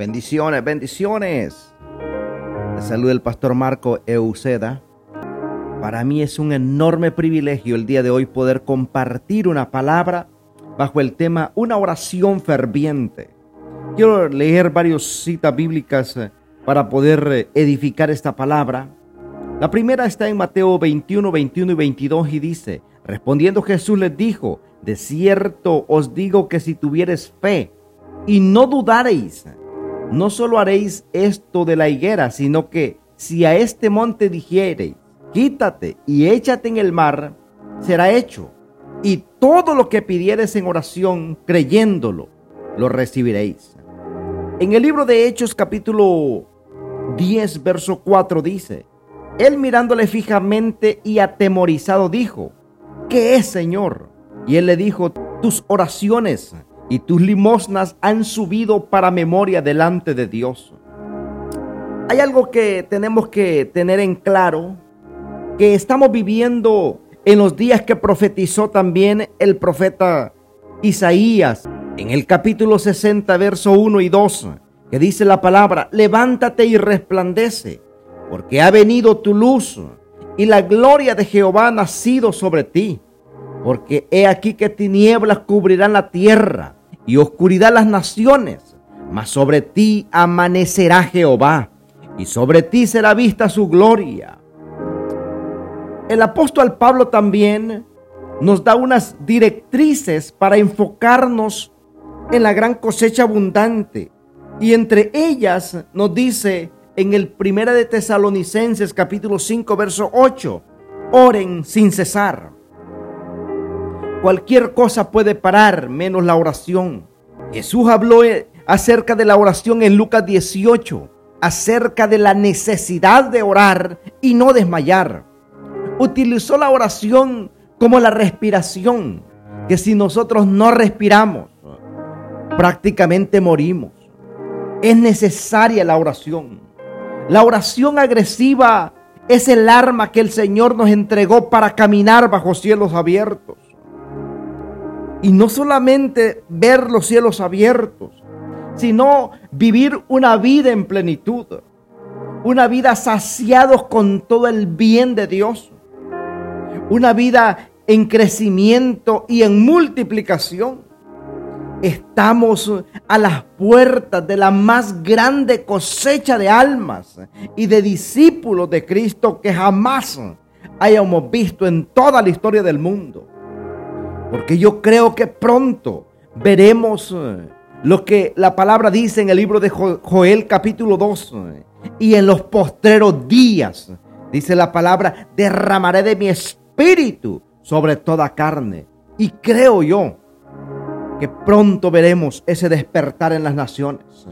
Bendiciones, bendiciones. Te saluda el pastor Marco Euceda. Para mí es un enorme privilegio el día de hoy poder compartir una palabra bajo el tema Una oración ferviente. Quiero leer varias citas bíblicas eh, para poder eh, edificar esta palabra. La primera está en Mateo 21, 21 y 22 y dice, respondiendo Jesús les dijo, de cierto os digo que si tuvieres fe y no dudareis, no solo haréis esto de la higuera, sino que si a este monte dijereis, quítate y échate en el mar, será hecho. Y todo lo que pidieres en oración, creyéndolo, lo recibiréis. En el libro de Hechos capítulo 10, verso 4 dice, Él mirándole fijamente y atemorizado dijo, ¿qué es, Señor? Y él le dijo, tus oraciones y tus limosnas han subido para memoria delante de Dios. Hay algo que tenemos que tener en claro, que estamos viviendo en los días que profetizó también el profeta Isaías, en el capítulo 60, verso 1 y 2, que dice la palabra, levántate y resplandece, porque ha venido tu luz y la gloria de Jehová ha nacido sobre ti porque he aquí que tinieblas cubrirán la tierra y oscuridad las naciones, mas sobre ti amanecerá Jehová y sobre ti será vista su gloria. El apóstol Pablo también nos da unas directrices para enfocarnos en la gran cosecha abundante y entre ellas nos dice en el primera de Tesalonicenses capítulo 5 verso 8, oren sin cesar. Cualquier cosa puede parar menos la oración. Jesús habló eh, acerca de la oración en Lucas 18, acerca de la necesidad de orar y no desmayar. Utilizó la oración como la respiración, que si nosotros no respiramos, prácticamente morimos. Es necesaria la oración. La oración agresiva es el arma que el Señor nos entregó para caminar bajo cielos abiertos. Y no solamente ver los cielos abiertos, sino vivir una vida en plenitud, una vida saciados con todo el bien de Dios, una vida en crecimiento y en multiplicación. Estamos a las puertas de la más grande cosecha de almas y de discípulos de Cristo que jamás hayamos visto en toda la historia del mundo. Porque yo creo que pronto veremos eh, lo que la palabra dice en el libro de Joel capítulo 2. Eh, y en los postreros días, dice la palabra, derramaré de mi espíritu sobre toda carne. Y creo yo que pronto veremos ese despertar en las naciones.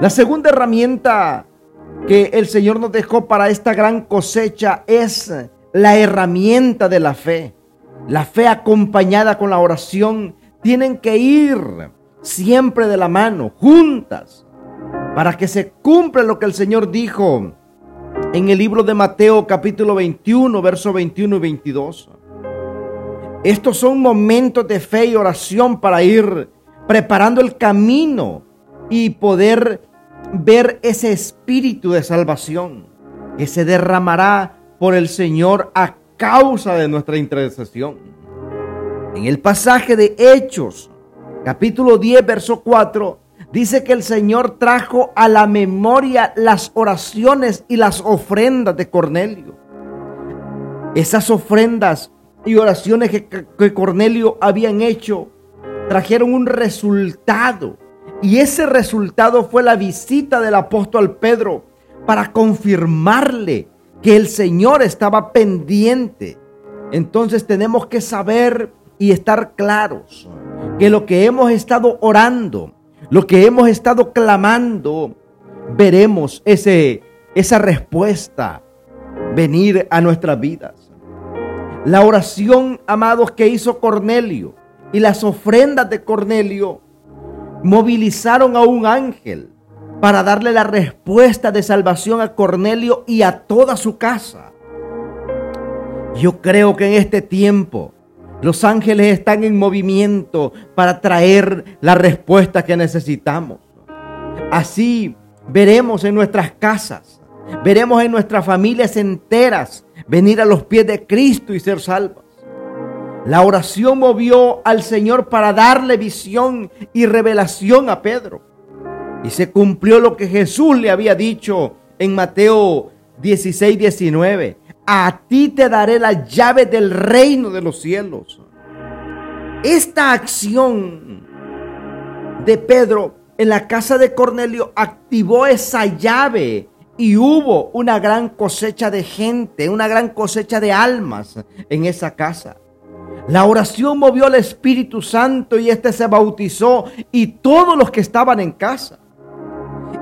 La segunda herramienta que el Señor nos dejó para esta gran cosecha es la herramienta de la fe. La fe acompañada con la oración tienen que ir siempre de la mano, juntas, para que se cumpla lo que el Señor dijo en el libro de Mateo capítulo 21, verso 21 y 22. Estos son momentos de fe y oración para ir preparando el camino y poder ver ese espíritu de salvación que se derramará por el Señor causa de nuestra intercesión. En el pasaje de Hechos, capítulo 10, verso 4, dice que el Señor trajo a la memoria las oraciones y las ofrendas de Cornelio. Esas ofrendas y oraciones que, que Cornelio habían hecho trajeron un resultado. Y ese resultado fue la visita del apóstol Pedro para confirmarle que el Señor estaba pendiente. Entonces tenemos que saber y estar claros que lo que hemos estado orando, lo que hemos estado clamando, veremos ese, esa respuesta venir a nuestras vidas. La oración, amados, que hizo Cornelio y las ofrendas de Cornelio movilizaron a un ángel para darle la respuesta de salvación a Cornelio y a toda su casa. Yo creo que en este tiempo los ángeles están en movimiento para traer la respuesta que necesitamos. Así veremos en nuestras casas, veremos en nuestras familias enteras venir a los pies de Cristo y ser salvas. La oración movió al Señor para darle visión y revelación a Pedro. Y se cumplió lo que Jesús le había dicho en Mateo 16, 19. A ti te daré la llave del reino de los cielos. Esta acción de Pedro en la casa de Cornelio activó esa llave y hubo una gran cosecha de gente, una gran cosecha de almas en esa casa. La oración movió al Espíritu Santo y éste se bautizó y todos los que estaban en casa.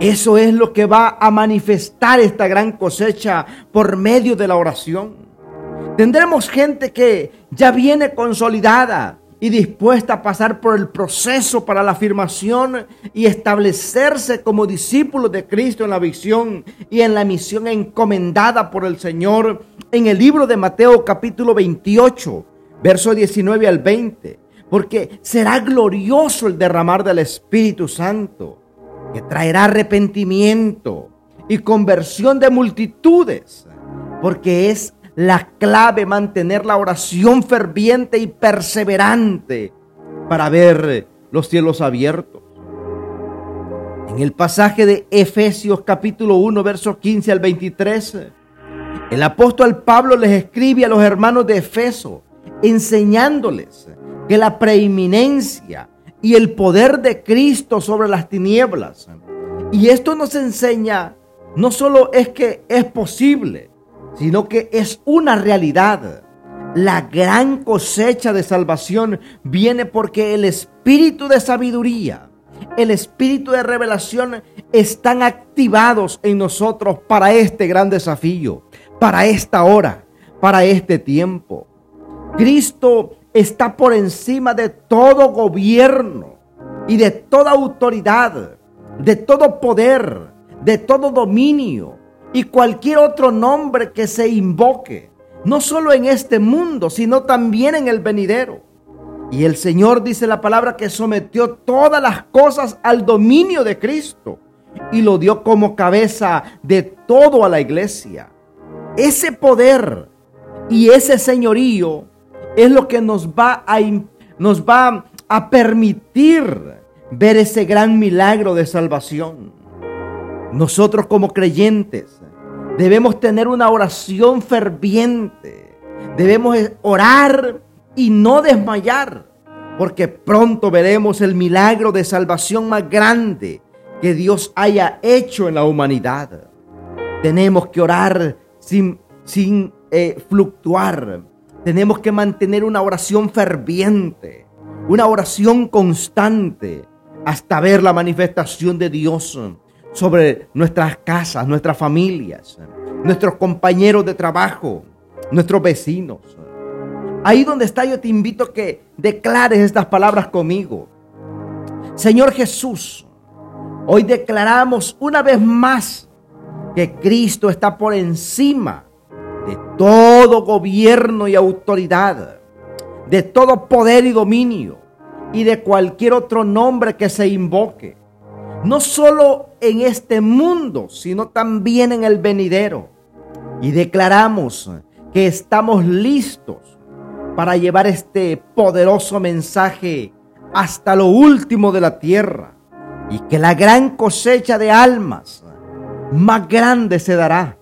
Eso es lo que va a manifestar esta gran cosecha por medio de la oración. Tendremos gente que ya viene consolidada y dispuesta a pasar por el proceso para la afirmación y establecerse como discípulos de Cristo en la visión y en la misión encomendada por el Señor en el libro de Mateo capítulo 28 verso 19 al 20, porque será glorioso el derramar del Espíritu Santo, que traerá arrepentimiento y conversión de multitudes, porque es la clave mantener la oración ferviente y perseverante para ver los cielos abiertos. En el pasaje de Efesios capítulo 1, verso 15 al 23, el apóstol Pablo les escribe a los hermanos de Efeso enseñándoles que la preeminencia y el poder de Cristo sobre las tinieblas. Y esto nos enseña no solo es que es posible, sino que es una realidad. La gran cosecha de salvación viene porque el espíritu de sabiduría, el espíritu de revelación están activados en nosotros para este gran desafío, para esta hora, para este tiempo. Cristo está por encima de todo gobierno y de toda autoridad, de todo poder, de todo dominio y cualquier otro nombre que se invoque, no solo en este mundo, sino también en el venidero. Y el Señor dice la palabra que sometió todas las cosas al dominio de Cristo y lo dio como cabeza de todo a la iglesia. Ese poder y ese señorío es lo que nos va a, nos va a permitir ver ese gran milagro de salvación. Nosotros como creyentes debemos tener una oración ferviente. Debemos orar y no desmayar, porque pronto veremos el milagro de salvación más grande que Dios haya hecho en la humanidad. Tenemos que orar sin, sin eh, fluctuar. Tenemos que mantener una oración ferviente, una oración constante, hasta ver la manifestación de Dios sobre nuestras casas, nuestras familias, nuestros compañeros de trabajo, nuestros vecinos. Ahí donde está yo te invito a que declares estas palabras conmigo. Señor Jesús, hoy declaramos una vez más que Cristo está por encima de todo gobierno y autoridad, de todo poder y dominio y de cualquier otro nombre que se invoque, no solo en este mundo, sino también en el venidero. Y declaramos que estamos listos para llevar este poderoso mensaje hasta lo último de la tierra y que la gran cosecha de almas más grande se dará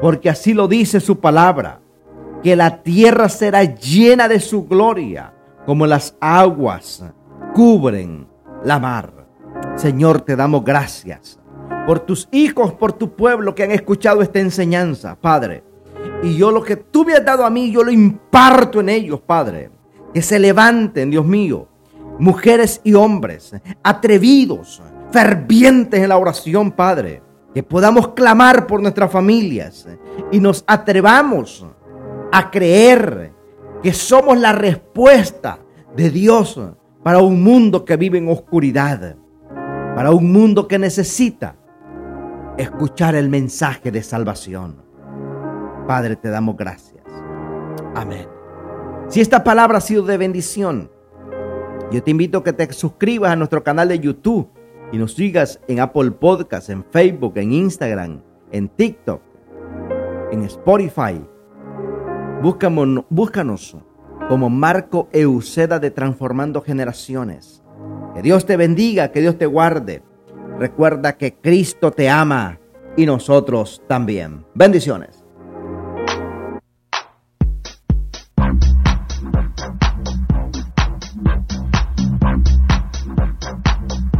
porque así lo dice su palabra, que la tierra será llena de su gloria, como las aguas cubren la mar. Señor, te damos gracias por tus hijos, por tu pueblo que han escuchado esta enseñanza, Padre. Y yo lo que tú me has dado a mí, yo lo imparto en ellos, Padre. Que se levanten, Dios mío, mujeres y hombres, atrevidos, fervientes en la oración, Padre que podamos clamar por nuestras familias y nos atrevamos a creer que somos la respuesta de Dios para un mundo que vive en oscuridad, para un mundo que necesita escuchar el mensaje de salvación. Padre, te damos gracias. Amén. Si esta palabra ha sido de bendición, yo te invito a que te suscribas a nuestro canal de YouTube y nos sigas en Apple Podcasts, en Facebook, en Instagram, en TikTok, en Spotify. Búscanos, búscanos como Marco Euseda de Transformando Generaciones. Que Dios te bendiga, que Dios te guarde. Recuerda que Cristo te ama y nosotros también. Bendiciones.